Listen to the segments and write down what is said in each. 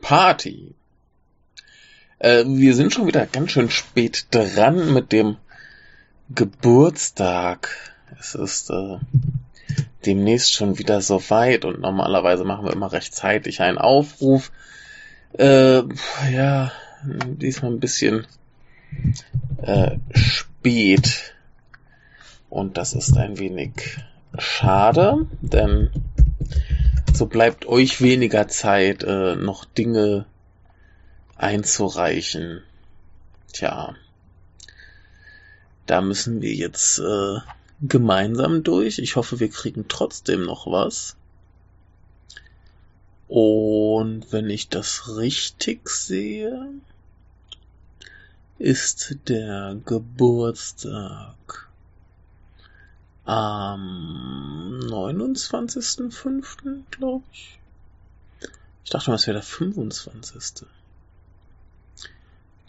Party. Äh, wir sind schon wieder ganz schön spät dran mit dem Geburtstag. Es ist äh, demnächst schon wieder so weit und normalerweise machen wir immer rechtzeitig einen Aufruf. Äh, ja, diesmal ein bisschen äh, spät. Und das ist ein wenig schade, denn so bleibt euch weniger Zeit, äh, noch Dinge einzureichen. Tja, da müssen wir jetzt äh, gemeinsam durch. Ich hoffe, wir kriegen trotzdem noch was. Und wenn ich das richtig sehe, ist der Geburtstag am 29.05., glaube ich. Ich dachte mal, es wäre der 25.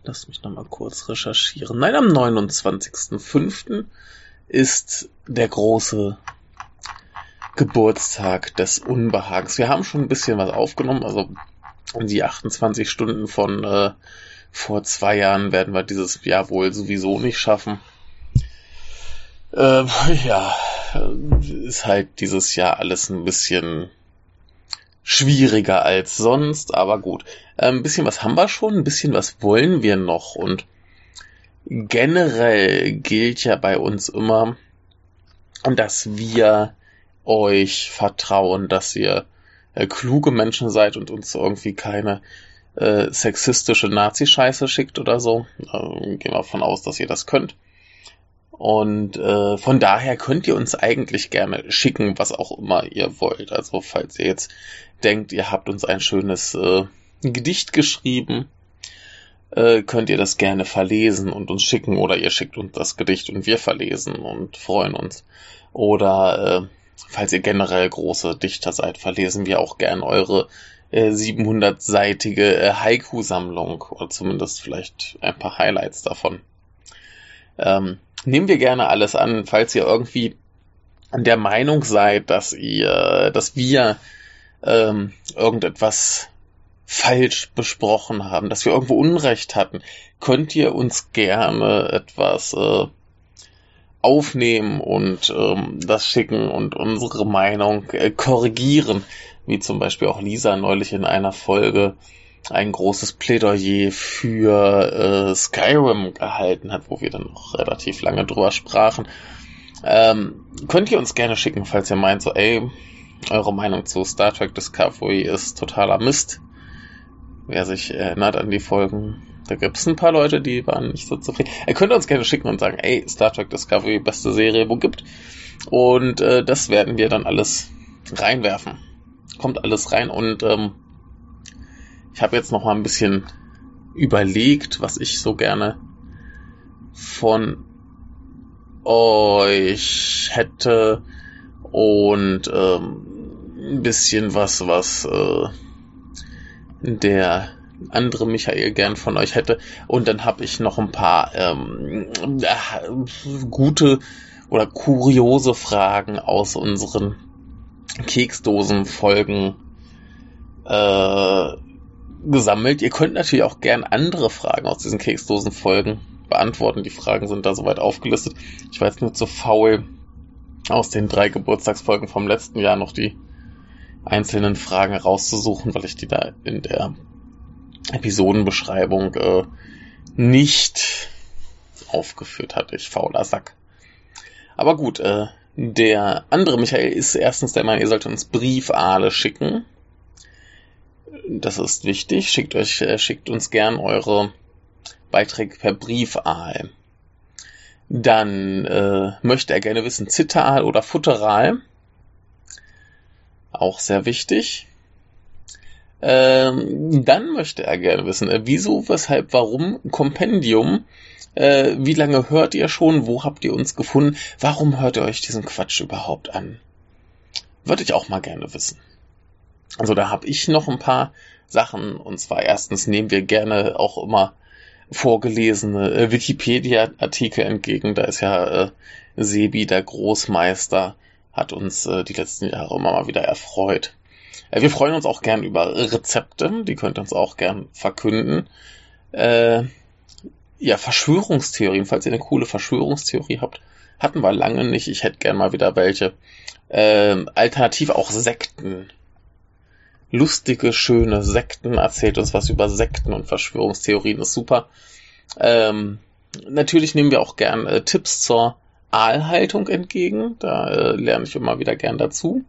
Lass mich nochmal kurz recherchieren. Nein, am 29.05. ist der große Geburtstag des Unbehagens. Wir haben schon ein bisschen was aufgenommen, also die 28 Stunden von äh, vor zwei Jahren werden wir dieses Jahr wohl sowieso nicht schaffen. Äh, ja, ist halt dieses Jahr alles ein bisschen schwieriger als sonst, aber gut. Äh, ein bisschen was haben wir schon, ein bisschen was wollen wir noch und generell gilt ja bei uns immer, dass wir euch vertrauen, dass ihr äh, kluge Menschen seid und uns irgendwie keine äh, sexistische Nazi-Scheiße schickt oder so. Äh, gehen wir davon aus, dass ihr das könnt. Und äh, von daher könnt ihr uns eigentlich gerne schicken, was auch immer ihr wollt. Also falls ihr jetzt denkt, ihr habt uns ein schönes äh, Gedicht geschrieben, äh, könnt ihr das gerne verlesen und uns schicken oder ihr schickt uns das Gedicht und wir verlesen und freuen uns. Oder äh, falls ihr generell große Dichter seid, verlesen wir auch gern eure äh, 700-seitige äh, Haiku-Sammlung oder zumindest vielleicht ein paar Highlights davon. Ähm, nehmen wir gerne alles an, falls ihr irgendwie der Meinung seid, dass ihr, dass wir ähm, irgendetwas falsch besprochen haben, dass wir irgendwo Unrecht hatten, könnt ihr uns gerne etwas äh, aufnehmen und ähm, das schicken und unsere Meinung äh, korrigieren, wie zum Beispiel auch Lisa neulich in einer Folge ein großes Plädoyer für äh, Skyrim gehalten hat, wo wir dann noch relativ lange drüber sprachen. Ähm, könnt ihr uns gerne schicken, falls ihr meint, so, ey, eure Meinung zu Star Trek Discovery ist totaler Mist. Wer sich erinnert an die Folgen, da gibt es ein paar Leute, die waren nicht so zufrieden. Ihr könnt uns gerne schicken und sagen, ey, Star Trek Discovery, beste Serie, wo gibt. Und äh, das werden wir dann alles reinwerfen. Kommt alles rein und ähm, ich habe jetzt noch mal ein bisschen überlegt, was ich so gerne von euch hätte und ähm, ein bisschen was, was äh, der andere Michael gern von euch hätte. Und dann habe ich noch ein paar ähm, äh, gute oder kuriose Fragen aus unseren Keksdosen-Folgen äh, gesammelt. Ihr könnt natürlich auch gern andere Fragen aus diesen Keksdosen-Folgen beantworten. Die Fragen sind da soweit aufgelistet. Ich war jetzt nur zu faul, aus den drei Geburtstagsfolgen vom letzten Jahr noch die einzelnen Fragen rauszusuchen, weil ich die da in der Episodenbeschreibung äh, nicht aufgeführt hatte. Ich fauler Sack. Aber gut, äh, der andere Michael ist erstens der Meinung, ihr sollt uns Briefale schicken. Das ist wichtig. Schickt euch, äh, schickt uns gern eure Beiträge per Briefaal. Dann äh, möchte er gerne wissen, Zitteral oder Futteral. Auch sehr wichtig. Ähm, dann möchte er gerne wissen, äh, wieso, weshalb, warum Kompendium. Äh, wie lange hört ihr schon? Wo habt ihr uns gefunden? Warum hört ihr euch diesen Quatsch überhaupt an? Würde ich auch mal gerne wissen. Also da habe ich noch ein paar Sachen. Und zwar erstens nehmen wir gerne auch immer vorgelesene äh, Wikipedia-Artikel entgegen. Da ist ja äh, Sebi der Großmeister hat uns äh, die letzten Jahre immer mal wieder erfreut. Äh, wir freuen uns auch gern über Rezepte, die könnt ihr uns auch gern verkünden. Äh, ja, Verschwörungstheorien, falls ihr eine coole Verschwörungstheorie habt, hatten wir lange nicht. Ich hätte gern mal wieder welche. Äh, alternativ auch Sekten. Lustige, schöne Sekten. Erzählt uns was über Sekten und Verschwörungstheorien, ist super. Ähm, natürlich nehmen wir auch gern äh, Tipps zur Aalhaltung entgegen. Da äh, lerne ich immer wieder gern dazu.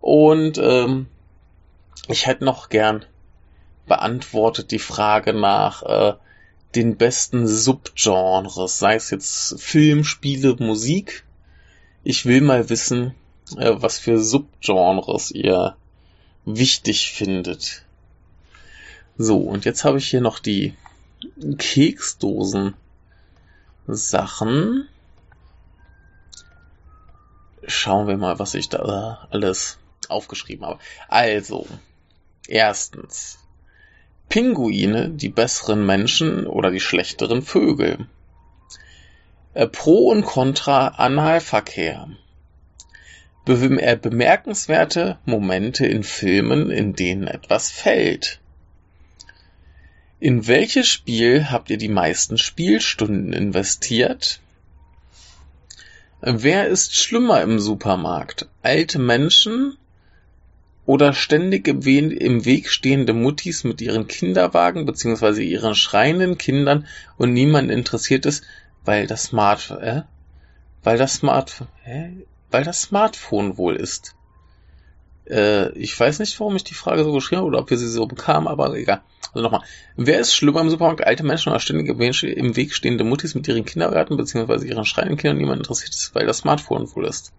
Und ähm, ich hätte noch gern beantwortet die Frage nach äh, den besten Subgenres, sei es jetzt Film, Spiele, Musik. Ich will mal wissen, äh, was für Subgenres ihr wichtig findet. So, und jetzt habe ich hier noch die Keksdosen Sachen. Schauen wir mal, was ich da alles aufgeschrieben habe. Also, erstens, Pinguine, die besseren Menschen oder die schlechteren Vögel. Äh, Pro und Contra Analverkehr. Äh, bemerkenswerte Momente in Filmen, in denen etwas fällt. In welches Spiel habt ihr die meisten Spielstunden investiert? Wer ist schlimmer im Supermarkt? Alte Menschen oder ständig im, Weg stehende Muttis mit ihren Kinderwagen bzw. ihren schreienden Kindern und niemand interessiert ist, weil das Smart, äh, weil das Smart, äh, weil das Smartphone wohl ist. Äh, ich weiß nicht, warum ich die Frage so geschrieben habe oder ob wir sie so bekamen, aber egal. Also nochmal. Wer ist schlimmer im Supermarkt? Alte Menschen oder ständig im Weg stehende Muttis mit ihren Kindergarten bzw. ihren schreienden Kindern, niemand interessiert ist, weil das Smartphone wohl ist.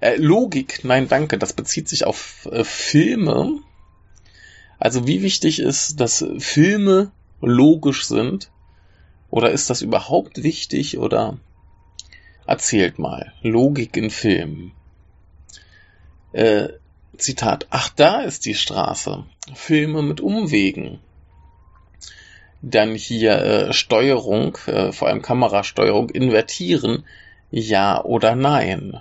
Äh, Logik, nein, danke. Das bezieht sich auf äh, Filme. Also wie wichtig ist, dass Filme logisch sind? Oder ist das überhaupt wichtig? Oder erzählt mal. Logik in Filmen. Äh, Zitat. Ach, da ist die Straße. Filme mit Umwegen. Dann hier äh, Steuerung, äh, vor allem Kamerasteuerung, invertieren. Ja oder nein.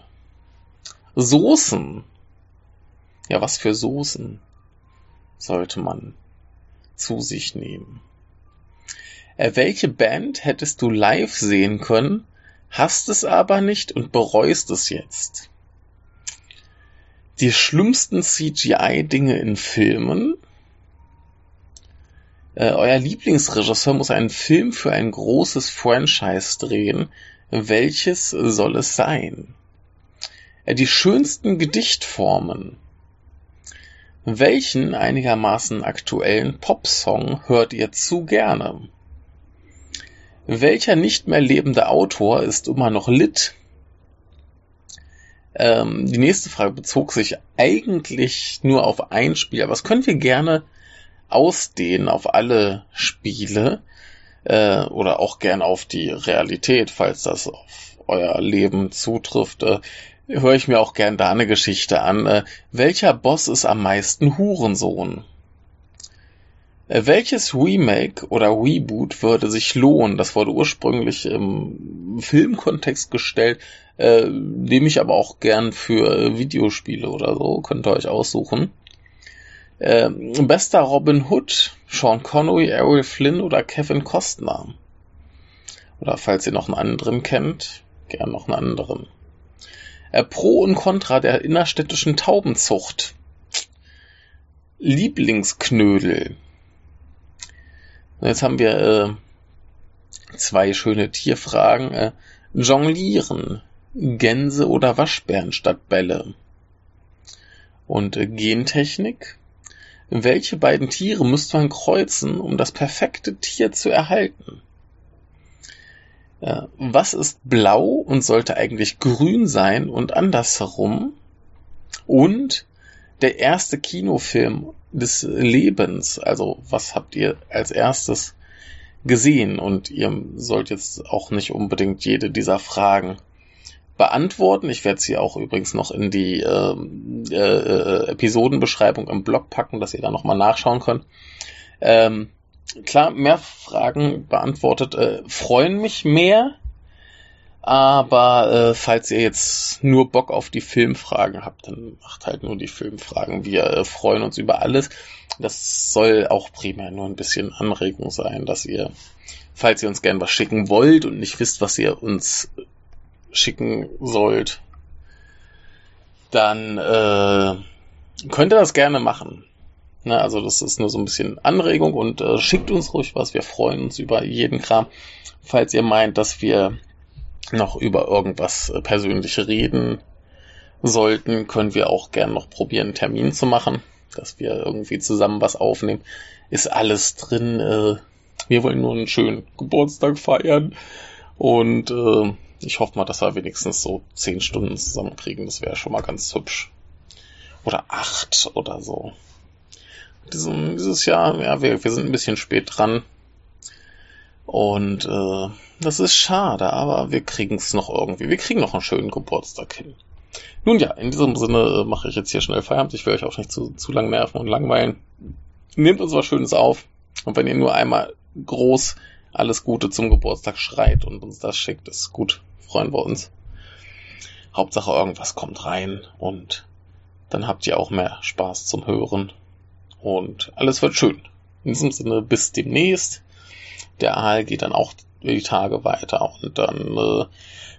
Soßen. Ja, was für Soßen sollte man zu sich nehmen? Äh, welche Band hättest du live sehen können, hast es aber nicht und bereust es jetzt? Die schlimmsten CGI-Dinge in Filmen. Äh, euer Lieblingsregisseur muss einen Film für ein großes Franchise drehen. Welches soll es sein? die schönsten Gedichtformen. Welchen einigermaßen aktuellen Popsong hört ihr zu gerne? Welcher nicht mehr lebende Autor ist immer noch lit? Ähm, die nächste Frage bezog sich eigentlich nur auf ein Spiel, aber das können wir gerne ausdehnen auf alle Spiele äh, oder auch gerne auf die Realität, falls das auf euer Leben zutrifft. Äh, höre ich mir auch gern da eine Geschichte an. Äh, welcher Boss ist am meisten Hurensohn? Äh, welches Remake oder Reboot würde sich lohnen? Das wurde ursprünglich im Filmkontext gestellt, äh, nehme ich aber auch gern für Videospiele oder so, könnt ihr euch aussuchen. Äh, bester Robin Hood, Sean Connery, Errol Flynn oder Kevin Costner? Oder falls ihr noch einen anderen kennt, gern noch einen anderen. Äh, Pro und Contra der innerstädtischen Taubenzucht. Lieblingsknödel. Jetzt haben wir äh, zwei schöne Tierfragen. Äh, Jonglieren. Gänse oder Waschbären statt Bälle. Und äh, Gentechnik. Welche beiden Tiere müsste man kreuzen, um das perfekte Tier zu erhalten? Äh, was ist blau und sollte eigentlich grün sein und andersherum? Und der erste Kinofilm des Lebens, also was habt ihr als erstes gesehen? Und ihr sollt jetzt auch nicht unbedingt jede dieser Fragen beantworten. Ich werde sie auch übrigens noch in die äh, äh, Episodenbeschreibung im Blog packen, dass ihr da nochmal nachschauen könnt. Ähm, klar, mehr Fragen beantwortet, äh, freuen mich mehr. Aber äh, falls ihr jetzt nur Bock auf die Filmfragen habt, dann macht halt nur die Filmfragen. Wir äh, freuen uns über alles. Das soll auch primär nur ein bisschen Anregung sein, dass ihr, falls ihr uns gern was schicken wollt und nicht wisst, was ihr uns schicken sollt, dann äh, könnt ihr das gerne machen. Ne, also das ist nur so ein bisschen Anregung und äh, schickt uns ruhig was. Wir freuen uns über jeden Kram. Falls ihr meint, dass wir noch über irgendwas äh, Persönliche reden sollten, können wir auch gern noch probieren, einen Termin zu machen, dass wir irgendwie zusammen was aufnehmen. Ist alles drin. Äh, wir wollen nur einen schönen Geburtstag feiern und äh, ich hoffe mal, dass wir wenigstens so zehn Stunden zusammenkriegen. Das wäre schon mal ganz hübsch. Oder acht oder so. Dieses Jahr, ja, wir, wir sind ein bisschen spät dran. Und äh, das ist schade, aber wir kriegen es noch irgendwie. Wir kriegen noch einen schönen Geburtstag hin. Nun ja, in diesem Sinne äh, mache ich jetzt hier schnell Feierabend. Ich will euch auch nicht zu, zu lang nerven und langweilen. Nehmt uns was Schönes auf. Und wenn ihr nur einmal groß alles Gute zum Geburtstag schreit und uns das schickt, ist gut. Freuen wir uns. Hauptsache irgendwas kommt rein und dann habt ihr auch mehr Spaß zum Hören. Und alles wird schön. In diesem Sinne, bis demnächst. Der Aal geht dann auch die Tage weiter und dann äh,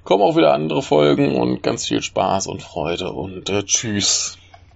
kommen auch wieder andere Folgen und ganz viel Spaß und Freude und äh, tschüss.